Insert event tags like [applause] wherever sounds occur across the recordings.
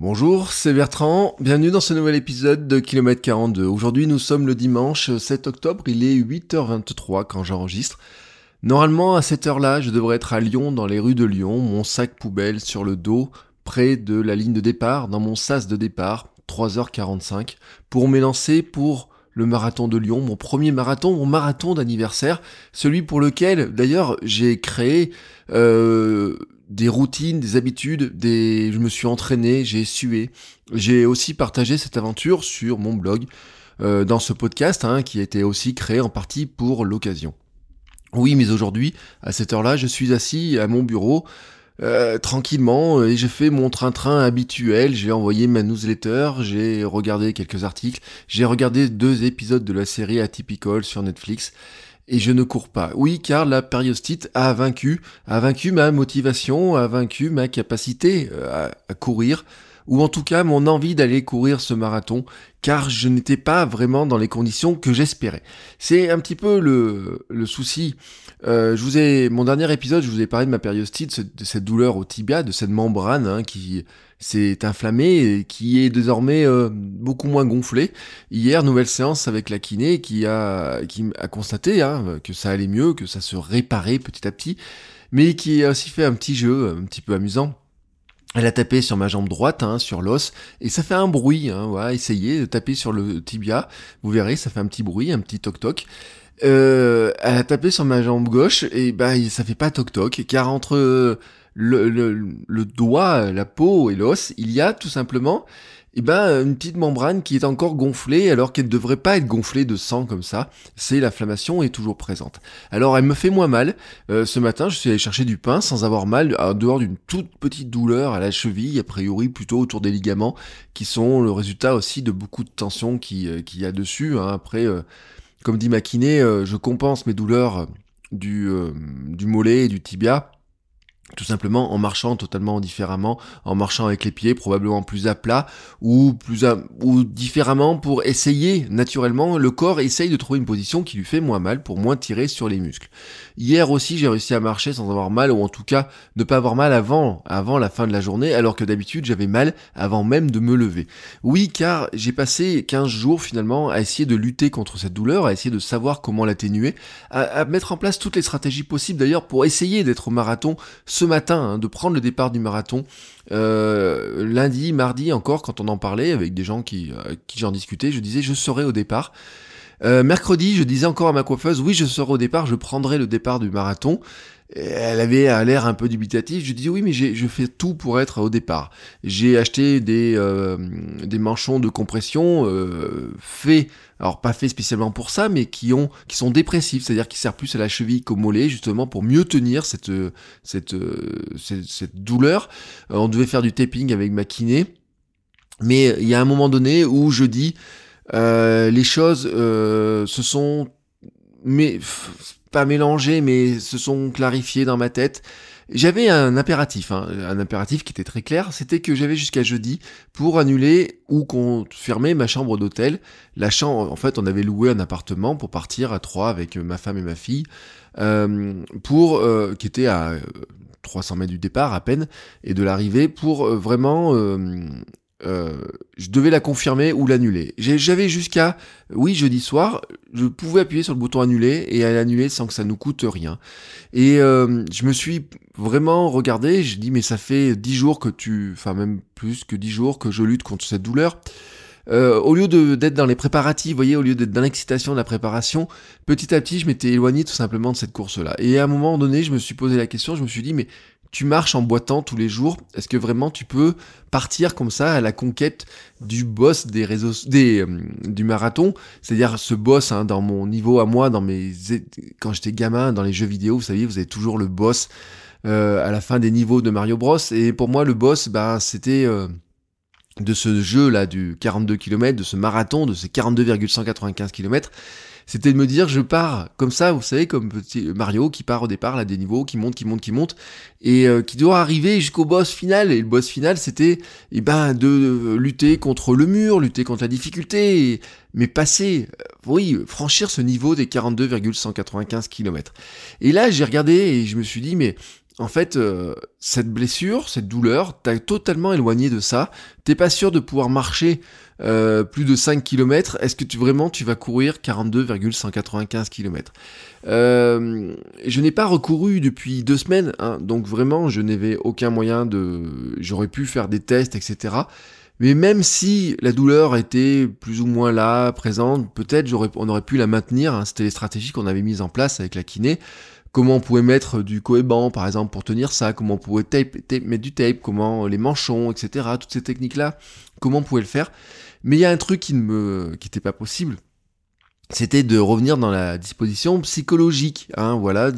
Bonjour, c'est Bertrand. Bienvenue dans ce nouvel épisode de Kilomètre 42. Aujourd'hui, nous sommes le dimanche 7 octobre. Il est 8h23 quand j'enregistre. Normalement, à cette heure-là, je devrais être à Lyon, dans les rues de Lyon, mon sac poubelle sur le dos, près de la ligne de départ, dans mon sas de départ, 3h45, pour m'élancer pour le marathon de Lyon, mon premier marathon, mon marathon d'anniversaire, celui pour lequel d'ailleurs j'ai créé euh, des routines, des habitudes, des... je me suis entraîné, j'ai sué. J'ai aussi partagé cette aventure sur mon blog, euh, dans ce podcast, hein, qui a été aussi créé en partie pour l'occasion. Oui, mais aujourd'hui, à cette heure-là, je suis assis à mon bureau, euh, tranquillement, et j'ai fait mon train-train habituel, j'ai envoyé ma newsletter, j'ai regardé quelques articles, j'ai regardé deux épisodes de la série Atypical sur Netflix, et je ne cours pas. Oui, car la périostite a vaincu, a vaincu ma motivation, a vaincu ma capacité euh, à, courir, ou en tout cas mon envie d'aller courir ce marathon, car je n'étais pas vraiment dans les conditions que j'espérais. C'est un petit peu le, souci. Euh, je vous ai, mon dernier épisode, je vous ai parlé de ma périostite, de cette douleur au tibia, de cette membrane hein, qui s'est inflammée qui est désormais euh, beaucoup moins gonflée. Hier, nouvelle séance avec la kiné qui a, qui a constaté hein, que ça allait mieux, que ça se réparait petit à petit, mais qui a aussi fait un petit jeu un petit peu amusant elle a tapé sur ma jambe droite, hein, sur l'os, et ça fait un bruit. Hein, voilà, essayez de taper sur le tibia, vous verrez, ça fait un petit bruit, un petit toc toc. Euh, elle a tapé sur ma jambe gauche, et bah ça fait pas toc toc, car entre le, le, le doigt, la peau et l'os, il y a tout simplement eh ben, une petite membrane qui est encore gonflée alors qu'elle ne devrait pas être gonflée de sang comme ça. C'est l'inflammation est toujours présente. Alors elle me fait moins mal. Euh, ce matin, je suis allé chercher du pain sans avoir mal, en dehors d'une toute petite douleur à la cheville, a priori plutôt autour des ligaments, qui sont le résultat aussi de beaucoup de tension qu'il euh, y a dessus. Hein. Après, euh, comme dit ma kiné, je compense mes douleurs du mollet et du tibia tout simplement en marchant totalement différemment, en marchant avec les pieds probablement plus à plat ou plus ou différemment pour essayer naturellement le corps essaye de trouver une position qui lui fait moins mal pour moins tirer sur les muscles. Hier aussi j'ai réussi à marcher sans avoir mal ou en tout cas ne pas avoir mal avant avant la fin de la journée alors que d'habitude j'avais mal avant même de me lever. Oui car j'ai passé 15 jours finalement à essayer de lutter contre cette douleur, à essayer de savoir comment l'atténuer, à, à mettre en place toutes les stratégies possibles d'ailleurs pour essayer d'être au marathon ce matin, hein, de prendre le départ du marathon. Euh, lundi, mardi encore, quand on en parlait avec des gens qui, euh, qui j'en discutais, je disais je serai au départ. Euh, mercredi, je disais encore à ma coiffeuse, oui, je serai au départ, je prendrai le départ du marathon. Elle avait l'air un peu dubitatif. Je dis oui, mais je fais tout pour être au départ. J'ai acheté des, euh, des manchons de compression euh, faits, alors pas faits spécialement pour ça, mais qui ont qui sont dépressifs, c'est-à-dire qui servent plus à la cheville qu'au mollet, justement pour mieux tenir cette cette cette, cette douleur. on devait faire du taping avec ma kiné, mais il y a un moment donné où je dis euh, les choses euh, se sont mais pas mélangées mais se sont clarifiées dans ma tête. J'avais un impératif, hein, un impératif qui était très clair, c'était que j'avais jusqu'à jeudi pour annuler ou confirmer ma chambre d'hôtel. La chambre, en fait, on avait loué un appartement pour partir à trois avec ma femme et ma fille, euh, pour euh, qui était à 300 mètres du départ à peine et de l'arrivée pour vraiment euh, je devais la confirmer ou l'annuler. J'avais jusqu'à, oui, jeudi soir, je pouvais appuyer sur le bouton annuler et l'annuler sans que ça nous coûte rien. Et euh, je me suis vraiment regardé, je dis mais ça fait dix jours que tu, enfin même plus que dix jours que je lutte contre cette douleur. Euh, au lieu d'être dans les préparatifs, vous voyez, au lieu d'être dans l'excitation de la préparation, petit à petit, je m'étais éloigné tout simplement de cette course-là. Et à un moment donné, je me suis posé la question, je me suis dit, mais tu marches en boitant tous les jours, est-ce que vraiment tu peux partir comme ça à la conquête du boss des réseaux, des, euh, du marathon, c'est-à-dire ce boss hein, dans mon niveau à moi, dans mes, quand j'étais gamin, dans les jeux vidéo, vous savez, vous avez toujours le boss à la fin des niveaux de Mario Bros. Et pour moi, le boss, bah, c'était de ce jeu là du 42 km, de ce marathon, de ces 42,195 km, c'était de me dire je pars comme ça, vous savez, comme petit Mario qui part au départ là des niveaux, qui monte, qui monte, qui monte, et euh, qui doit arriver jusqu'au boss final. Et le boss final, c'était eh ben de lutter contre le mur, lutter contre la difficulté, mais passer, euh, oui, franchir ce niveau des 42,195 km. Et là, j'ai regardé et je me suis dit mais en fait, euh, cette blessure, cette douleur, t'as totalement éloigné de ça. T'es pas sûr de pouvoir marcher euh, plus de 5 km. Est-ce que tu vraiment tu vas courir 42,195 km euh, Je n'ai pas recouru depuis deux semaines, hein, donc vraiment, je n'avais aucun moyen de. J'aurais pu faire des tests, etc. Mais même si la douleur était plus ou moins là, présente, peut-être on aurait pu la maintenir. Hein, C'était les stratégies qu'on avait mises en place avec la kiné comment on pouvait mettre du cohéban par exemple pour tenir ça, comment on pouvait tape, mettre du tape, comment les manchons, etc. Toutes ces techniques-là, comment on pouvait le faire. Mais il y a un truc qui ne me, qui n'était pas possible, c'était de revenir dans la disposition psychologique. Hein, voilà,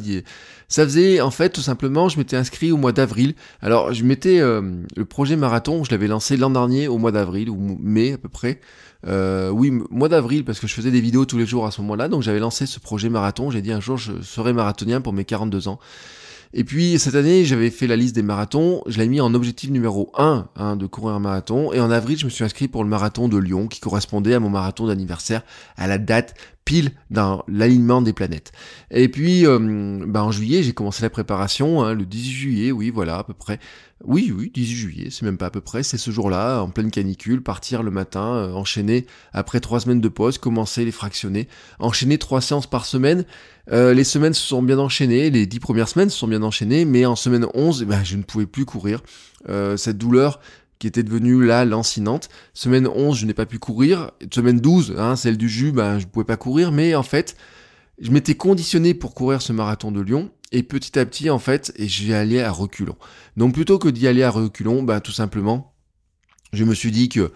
ça faisait en fait tout simplement, je m'étais inscrit au mois d'avril. Alors je m'étais euh, le projet marathon, je l'avais lancé l'an dernier au mois d'avril ou mai à peu près. Euh, oui, mois d'avril parce que je faisais des vidéos tous les jours à ce moment-là, donc j'avais lancé ce projet marathon. J'ai dit un jour je serai marathonien pour mes 42 ans. Et puis cette année, j'avais fait la liste des marathons, je l'ai mis en objectif numéro 1 hein, de courir un marathon. Et en avril, je me suis inscrit pour le marathon de Lyon, qui correspondait à mon marathon d'anniversaire, à la date pile dans l'alignement des planètes. Et puis, euh, bah, en juillet, j'ai commencé la préparation, hein, le 18 juillet, oui, voilà, à peu près. Oui, oui, 18 juillet, c'est même pas à peu près, c'est ce jour-là, en pleine canicule, partir le matin, euh, enchaîner après trois semaines de pause, commencer les fractionner, enchaîner trois séances par semaine. Euh, les semaines se sont bien enchaînées, les dix premières semaines se sont bien enchaînées, mais en semaine 11, eh ben, je ne pouvais plus courir. Cette douleur qui était devenue là lancinante. Semaine 11, je n'ai pas pu courir. Semaine 12, hein, celle du jus, ben, je ne pouvais pas courir, mais en fait, je m'étais conditionné pour courir ce marathon de Lyon. Et petit à petit, en fait, j'ai allé à reculons. Donc plutôt que d'y aller à reculons, bah tout simplement, je me suis dit que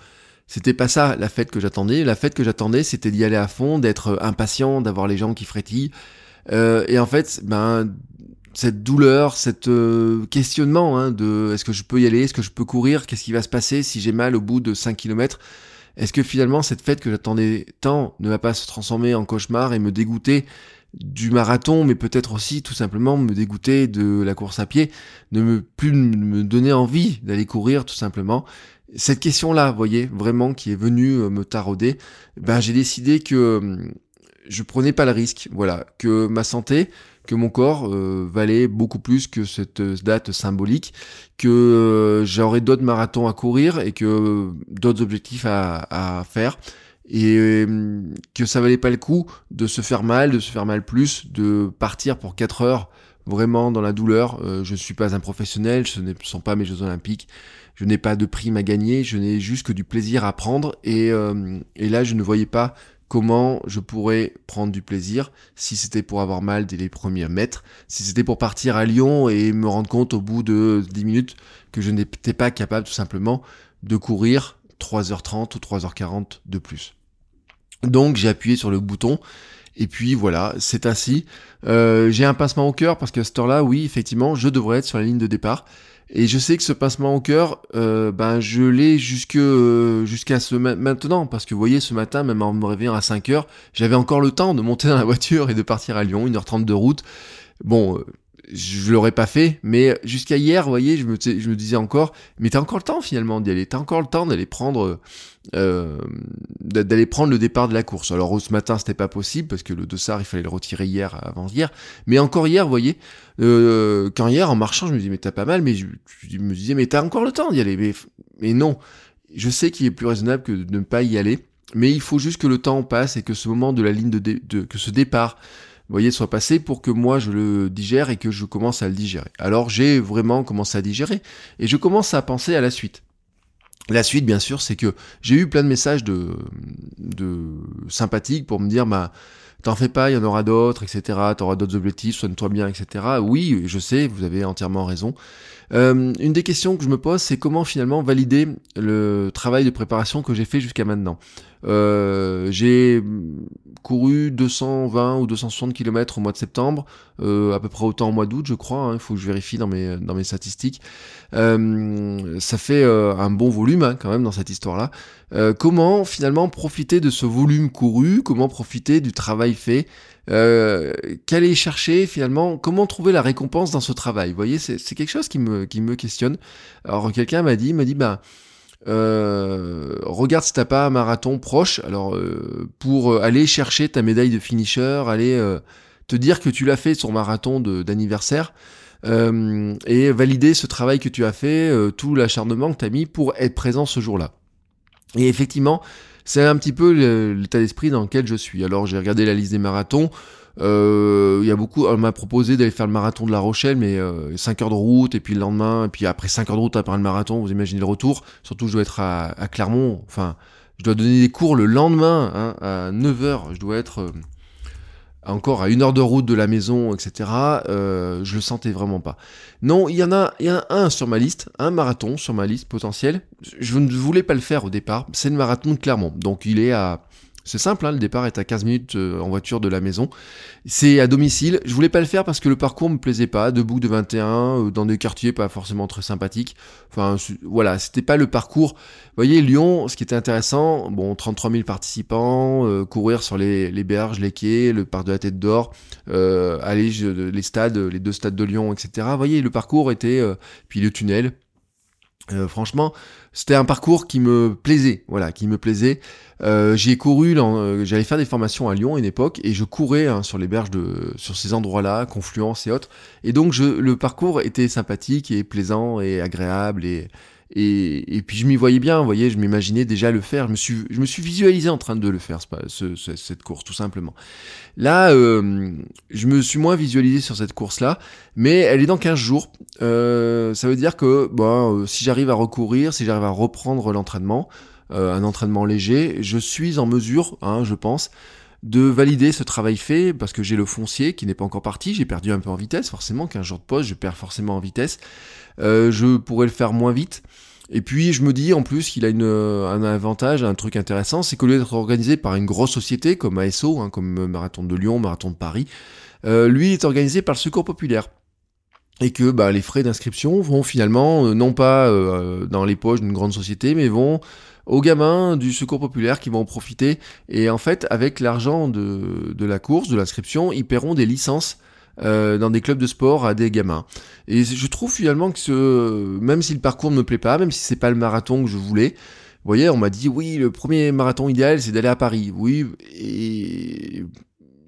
c'était pas ça la fête que j'attendais. La fête que j'attendais, c'était d'y aller à fond, d'être impatient, d'avoir les gens qui frétillent. Euh, et en fait, ben cette douleur, cet euh, questionnement hein, de est-ce que je peux y aller, est-ce que je peux courir, qu'est-ce qui va se passer si j'ai mal au bout de 5 km Est-ce que finalement cette fête que j'attendais tant ne va pas se transformer en cauchemar et me dégoûter du marathon, mais peut-être aussi tout simplement me dégoûter de la course à pied, ne me plus me donner envie d'aller courir tout simplement? Cette question-là, vous voyez, vraiment qui est venue euh, me tarauder, ben j'ai décidé que euh, je prenais pas le risque, voilà, que ma santé, que mon corps euh, valait beaucoup plus que cette date symbolique, que j'aurais d'autres marathons à courir et que d'autres objectifs à, à faire. Et euh, que ça valait pas le coup de se faire mal, de se faire mal plus, de partir pour 4 heures vraiment dans la douleur. Euh, je ne suis pas un professionnel, ce ne sont pas mes Jeux Olympiques, je n'ai pas de prime à gagner, je n'ai juste que du plaisir à prendre. Et, euh, et là je ne voyais pas comment je pourrais prendre du plaisir si c'était pour avoir mal dès les premiers mètres, si c'était pour partir à Lyon et me rendre compte au bout de 10 minutes que je n'étais pas capable tout simplement de courir 3h30 ou 3h40 de plus. Donc j'ai appuyé sur le bouton et puis voilà, c'est ainsi. Euh, j'ai un pincement au cœur parce qu'à cette heure-là, oui, effectivement, je devrais être sur la ligne de départ. Et je sais que ce pincement au cœur, euh, ben je l'ai jusque euh, jusqu'à ce maintenant parce que vous voyez ce matin, même en me réveillant à 5 heures, j'avais encore le temps de monter dans la voiture et de partir à Lyon, 1h30 de route. Bon, je l'aurais pas fait, mais jusqu'à hier, vous voyez, je me, je me disais encore, mais t'as encore le temps finalement d'y aller, t'as encore le temps d'aller prendre, euh, d'aller prendre le départ de la course. Alors ce matin, c'était pas possible parce que le dossard, il fallait le retirer hier, avant hier, mais encore hier, vous voyez, euh, quand hier en marchant, je me disais mais t'as pas mal, mais je, me disais mais t'as encore le temps d'y aller, mais, mais non, je sais qu'il est plus raisonnable que de ne pas y aller, mais il faut juste que le temps passe et que ce moment de la ligne de, de que ce départ voyez, soit passé pour que moi je le digère et que je commence à le digérer. Alors j'ai vraiment commencé à digérer et je commence à penser à la suite. La suite, bien sûr, c'est que j'ai eu plein de messages de, sympathiques pour me dire, bah, t'en fais pas, il y en aura d'autres, etc. T'auras d'autres objectifs, soigne-toi bien, etc. Oui, je sais, vous avez entièrement raison. Euh, une des questions que je me pose, c'est comment finalement valider le travail de préparation que j'ai fait jusqu'à maintenant? Euh, j'ai couru 220 ou 260 km au mois de septembre, euh, à peu près autant au mois d'août, je crois. Hein, il faut que je vérifie dans mes, dans mes statistiques. Euh, ça fait un bon volume hein, quand même dans cette histoire-là. comment finalement profiter de ce volume couru? Comment profiter du travail fait? Qu'aller chercher finalement? Comment trouver la récompense dans ce travail? Vous voyez, c'est quelque chose qui me, qui me questionne. Alors quelqu'un m'a dit, m'a dit, bah euh, regarde si t'as pas un marathon proche, alors euh, pour euh, aller chercher ta médaille de finisher, aller te dire que tu l'as fait sur marathon d'anniversaire et valider ce travail que tu as fait, tout l'acharnement que tu as mis pour être présent ce jour-là. Et effectivement, c'est un petit peu l'état d'esprit dans lequel je suis. Alors j'ai regardé la liste des marathons. Euh, il y a beaucoup, on m'a proposé d'aller faire le marathon de La Rochelle, mais 5 euh, heures de route, et puis le lendemain, et puis après 5 heures de route après le marathon, vous imaginez le retour. Surtout, je dois être à, Clermont, enfin, je dois donner des cours le lendemain, hein, à 9 heures, je dois être euh, encore à une heure de route de la maison, etc. Euh, je le sentais vraiment pas. Non, il y en a, il y en a un sur ma liste, un marathon sur ma liste potentielle. Je ne voulais pas le faire au départ. C'est le marathon de Clermont. Donc il est à c'est simple, hein, le départ est à 15 minutes euh, en voiture de la maison. C'est à domicile. Je voulais pas le faire parce que le parcours me plaisait pas. Debout de 21, euh, dans des quartiers pas forcément très sympathiques. Enfin, voilà, c'était pas le parcours. Vous voyez, Lyon, ce qui était intéressant, bon, 33 000 participants, euh, courir sur les, berges, les quais, le parc de la Tête d'Or, aller les stades, les deux stades de Lyon, etc. Vous voyez, le parcours était, puis le tunnel, euh, franchement, c'était un parcours qui me plaisait, voilà, qui me plaisait. Euh, j'ai couru, euh, j'allais faire des formations à Lyon à une époque, et je courais hein, sur les berges de, sur ces endroits-là, Confluence et autres. Et donc, je, le parcours était sympathique et plaisant et agréable et et, puis je m'y voyais bien, vous voyez, je m'imaginais déjà le faire. Je me suis, je me suis visualisé en train de le faire, ce, ce, cette course, tout simplement. Là, euh, je me suis moins visualisé sur cette course-là, mais elle est dans 15 jours. Euh, ça veut dire que bon, euh, si j'arrive à recourir, si j'arrive à reprendre l'entraînement, un entraînement léger, je suis en mesure, hein, je pense, de valider ce travail fait parce que j'ai le foncier qui n'est pas encore parti, j'ai perdu un peu en vitesse, forcément, 15 jours de pause, je perds forcément en vitesse. Euh, je pourrais le faire moins vite. Et puis je me dis en plus qu'il a une, un avantage, un truc intéressant, c'est que lieu d'être organisé par une grosse société comme ASO, hein, comme Marathon de Lyon, Marathon de Paris, euh, lui est organisé par le Secours Populaire. Et que bah, les frais d'inscription vont finalement, euh, non pas dans les poches d'une grande société, mais vont aux gamins du Secours Populaire qui vont en profiter. Et en fait, avec l'argent de, de la course, de l'inscription, ils paieront des licences euh, dans des clubs de sport à des gamins. Et je trouve finalement que ce, même si le parcours ne me plaît pas, même si c'est pas le marathon que je voulais, vous voyez, on m'a dit oui, le premier marathon idéal, c'est d'aller à Paris. Oui, et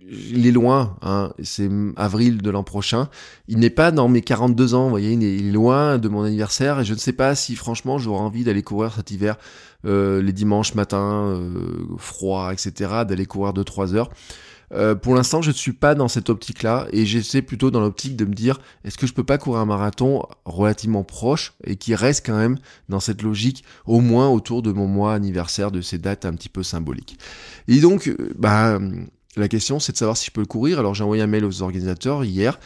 il est loin, hein, c'est avril de l'an prochain. Il n'est pas dans mes 42 ans, vous voyez, il est loin de mon anniversaire et je ne sais pas si franchement j'aurai envie d'aller courir cet hiver, euh, les dimanches matins, euh, froid, etc., d'aller courir 2-3 heures. Euh, pour l'instant, je ne suis pas dans cette optique-là et j'essaie plutôt dans l'optique de me dire est-ce que je peux pas courir un marathon relativement proche et qui reste quand même dans cette logique au moins autour de mon mois anniversaire de ces dates un petit peu symboliques. Et donc, euh, bah, la question c'est de savoir si je peux le courir. Alors j'ai envoyé un mail aux organisateurs hier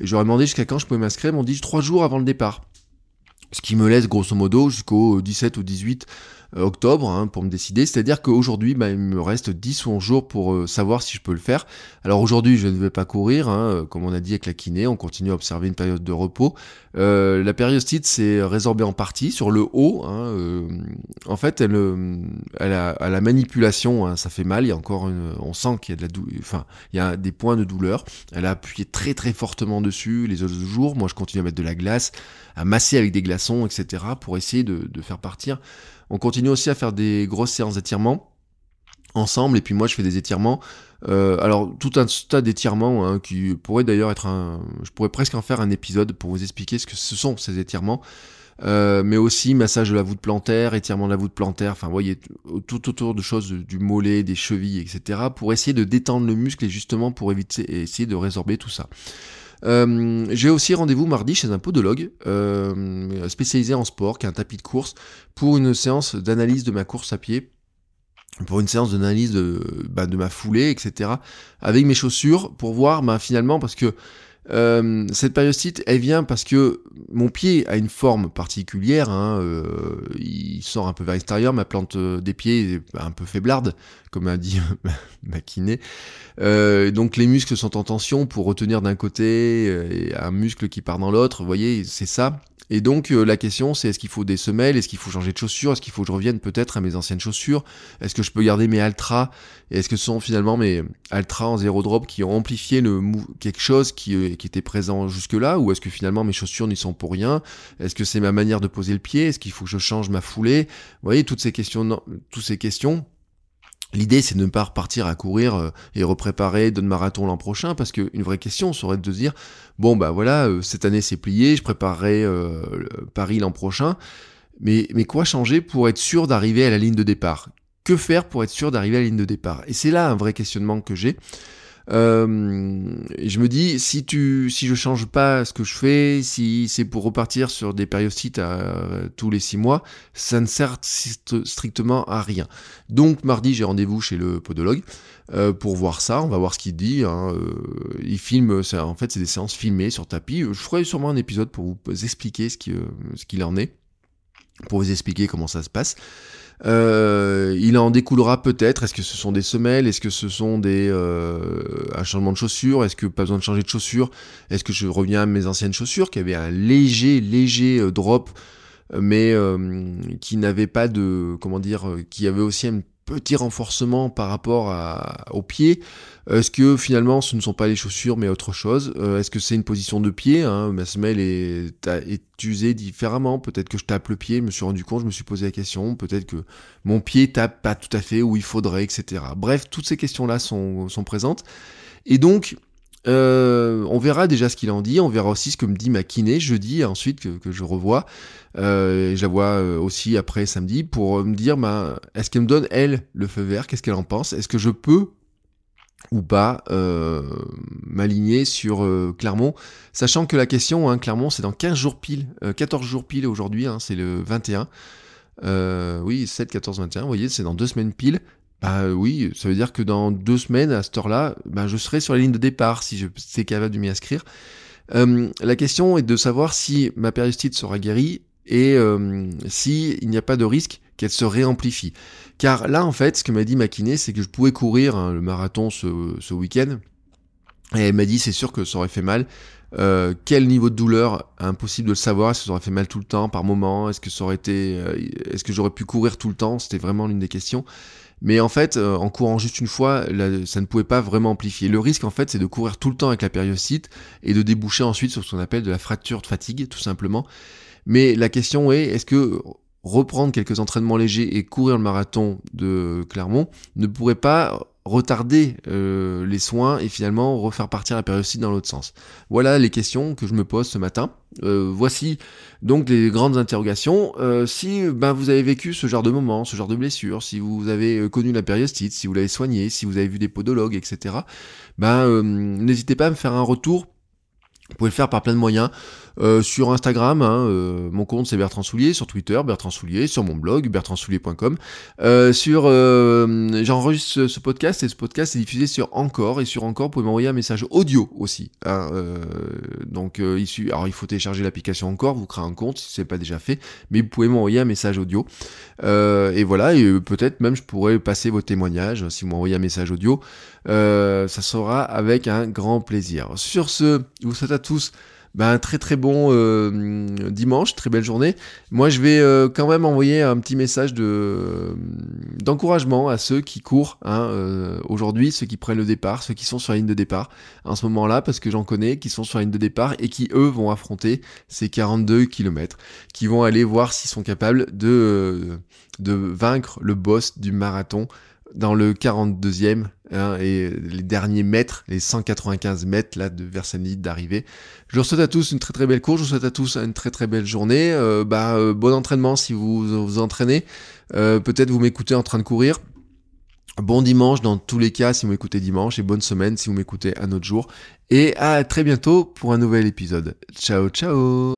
et je leur ai demandé jusqu'à quand je pouvais m'inscrire. Ils m'ont dit trois jours avant le départ. Ce qui me laisse grosso modo jusqu'au 17 ou 18 euh, octobre hein, pour me décider. C'est-à-dire qu'aujourd'hui, bah, il me reste 10 ou 11 jours pour euh, savoir si je peux le faire. Alors aujourd'hui, je ne vais pas courir, hein, euh, comme on a dit avec la kiné, on continue à observer une période de repos. Euh, la périostite s'est résorbée en partie sur le haut. Hein, en fait, elle, a, à la manipulation, hein, ça fait mal. Il y a encore une, on sent qu'il y a de la enfin, il y a des points de douleur. Elle a appuyé très très fortement dessus les autres jours. Moi, je continue à mettre de la glace, à masser avec des glaçons, etc. pour essayer de faire partir on continue aussi à faire des grosses séances d'étirement ensemble et puis moi je fais des étirements euh, alors tout un tas d'étirements hein, qui pourrait d'ailleurs être un je pourrais presque en faire un épisode pour vous expliquer ce que ce sont ces étirements euh, mais aussi massage de la voûte plantaire, étirement de la voûte plantaire, enfin, vous voyez, tout autour de choses du mollet, des chevilles, etc., pour essayer de détendre le muscle et justement pour éviter, essayer de résorber tout ça. Euh, j'ai aussi rendez-vous mardi chez un podologue euh, spécialisé en sport, qui a un tapis de course, pour une séance d'analyse de ma course à pied pour une séance d'analyse de, bah, ma foulée, etc. Avec mes chaussures, pour voir bah, finalement, parce que Euh, cette périostite, elle vient parce que mon pied a une forme particulière. Hein, euh, il sort un peu vers l'extérieur. Ma plante euh, des pieds est un peu faiblarde, comme a dit [laughs] ma kiné. donc les muscles sont en tension pour retenir d'un côté un muscle qui part dans l'autre. Vous voyez, c'est ça. Et donc euh, la question c'est est-ce qu'il faut des semelles, est-ce qu'il faut changer de chaussures, est-ce qu'il faut que je revienne peut-être à mes anciennes chaussures, est-ce que je peux garder mes Altra, et est-ce que ce sont finalement mes Altra en zéro drop qui ont amplifié le quelque chose qui, euh, qui était présent jusque-là, ou est-ce que finalement mes chaussures n'y sont pour rien, est-ce que c'est ma manière de poser le pied, est-ce qu'il faut que je change ma foulée, vous voyez toutes ces questions, toutes ces questions L'idée, c'est de ne pas repartir à courir euh, et repréparer de marathon l'an prochain, parce qu'une vraie question serait de se dire, bon bah voilà, euh, cette année c'est plié, je préparerai euh, Paris l'an prochain, mais, mais quoi changer pour être sûr d'arriver à la ligne de départ? Que faire pour être sûr d'arriver à la ligne de départ? Et c'est là un vrai questionnement que j'ai. Euh, je me dis, si tu, si je change pas ce que je fais, si c'est pour repartir sur des périostite à, tous les six mois, ça ne sert strictement à rien. Donc mardi, j'ai rendez-vous chez le podologue euh, pour voir ça. On va voir ce qu'il dit. Hein. Euh, il filme, en fait, c'est des séances filmées sur tapis. Je ferai sûrement un épisode pour vous expliquer ce qu'il en est, pour vous expliquer comment ça se passe. Euh, il en découlera peut-être. Est-ce que ce sont des semelles? Est-ce que ce sont des euh, un changement de chaussures? Est-ce que pas besoin de changer de chaussures? Est-ce que je reviens à mes anciennes chaussures qui avaient un léger léger euh, drop, mais qui n'avaient pas de comment dire, qui avaient aussi un petit renforcement par rapport à, au pied Est-ce que finalement ce ne sont pas les chaussures mais autre chose? Euh, Est-ce que c'est une position de pied hein? Ma semelle est, est usée différemment. Peut-être que je tape le pied, je me suis rendu compte, je me suis posé la question. Peut-être que mon pied tape pas tout à fait où il faudrait, etc. Bref, toutes ces questions-là sont, sont présentes. Et donc, euh, on verra déjà ce qu'il en dit, on verra aussi ce que me dit ma kiné jeudi, ensuite que, je revois. Euh, je la vois euh, aussi après samedi pour me dire, bah, est-ce qu'elle me donne, elle, le feu vert? Qu'est-ce qu'elle en pense? Est-ce que je peux ou pas m'aligner sur Clermont? Sachant que la question, hein, Clermont, c'est dans 15 jours pile, 14 jours pile aujourd'hui, hein, c'est le 21. oui, 7, 14, 21, vous voyez, c'est dans deux semaines pile. Bah oui, ça veut dire que dans deux semaines, à cette heure-là, bah, je serai sur la ligne de départ si je suis capable de m'y inscrire. Euh, la question est de savoir si ma périostite sera guérie et euh, s'il n'y a pas de risque qu'elle se réamplifie. Car là, en fait, ce que m'a dit ma c'est que je pouvais courir hein, le marathon ce, week-end. Et elle m'a dit, c'est sûr que ça aurait fait mal. Euh, quel niveau de douleur? Impossible de le savoir. Est-ce ça aurait fait mal tout le temps, par moment? Est-ce que ça aurait été, euh, est-ce que j'aurais pu courir tout le temps? C'était vraiment l'une des questions. Mais en fait, euh, en courant juste une fois, ça ne pouvait pas vraiment amplifier. Le risque, en fait, c'est de courir tout le temps avec la périostite et de déboucher ensuite sur ce qu'on appelle de la fracture de fatigue, tout simplement. Mais la question est, est-ce que reprendre quelques entraînements légers et courir le marathon de Clermont ne pourrait pas retarder euh, les soins et finalement refaire partir la périostite dans l'autre sens. Voilà les questions que je me pose ce matin. Euh, voici donc les grandes interrogations. Euh, si ben, vous avez vécu ce genre de moment, ce genre de blessure, si vous avez connu la périostite, si vous l'avez soigné, si vous avez vu des podologues, etc., ben, n'hésitez pas à me faire un retour vous pouvez le faire par plein de moyens. Euh, sur Instagram, hein, euh, mon compte c'est Bertrand Soulier, sur Twitter Bertrand Soulier, sur mon blog bertrandsoulier.com. Euh, sur, j'enregistre ce, podcast et ce podcast est diffusé sur Encore et sur Encore vous pouvez m'envoyer un message audio aussi. Hein, donc alors il faut télécharger l'application Encore, vous créez un compte si c'est pas déjà fait, mais vous pouvez m'envoyer un message audio. et voilà, et peut-être même je pourrais passer vos témoignages si vous m'envoyez un message audio. ça sera avec un grand plaisir. Sur ce, vous souhaite tous ben, un très très bon euh, dimanche, très belle journée. Moi, je vais euh, quand même envoyer un petit message de d'encouragement à ceux qui courent hein, euh, aujourd'hui, ceux qui prennent le départ, ceux qui sont sur la ligne de départ en ce moment-là, parce que j'en connais qui sont sur la ligne de départ et qui eux vont affronter ces 42 km, qui vont aller voir s'ils sont capables de vaincre le boss du marathon dans le 42e hein, et les derniers mètres, les 195 mètres là de Versenid d'arrivée. Je vous souhaite à tous une très très belle course, je vous souhaite à tous une très très belle journée. Euh, bah, euh, bon entraînement si vous vous entraînez. Euh, peut-être vous m'écoutez en train de courir. Bon dimanche dans tous les cas si vous m'écoutez dimanche et bonne semaine si vous m'écoutez un autre jour. Et à très bientôt pour un nouvel épisode. Ciao ciao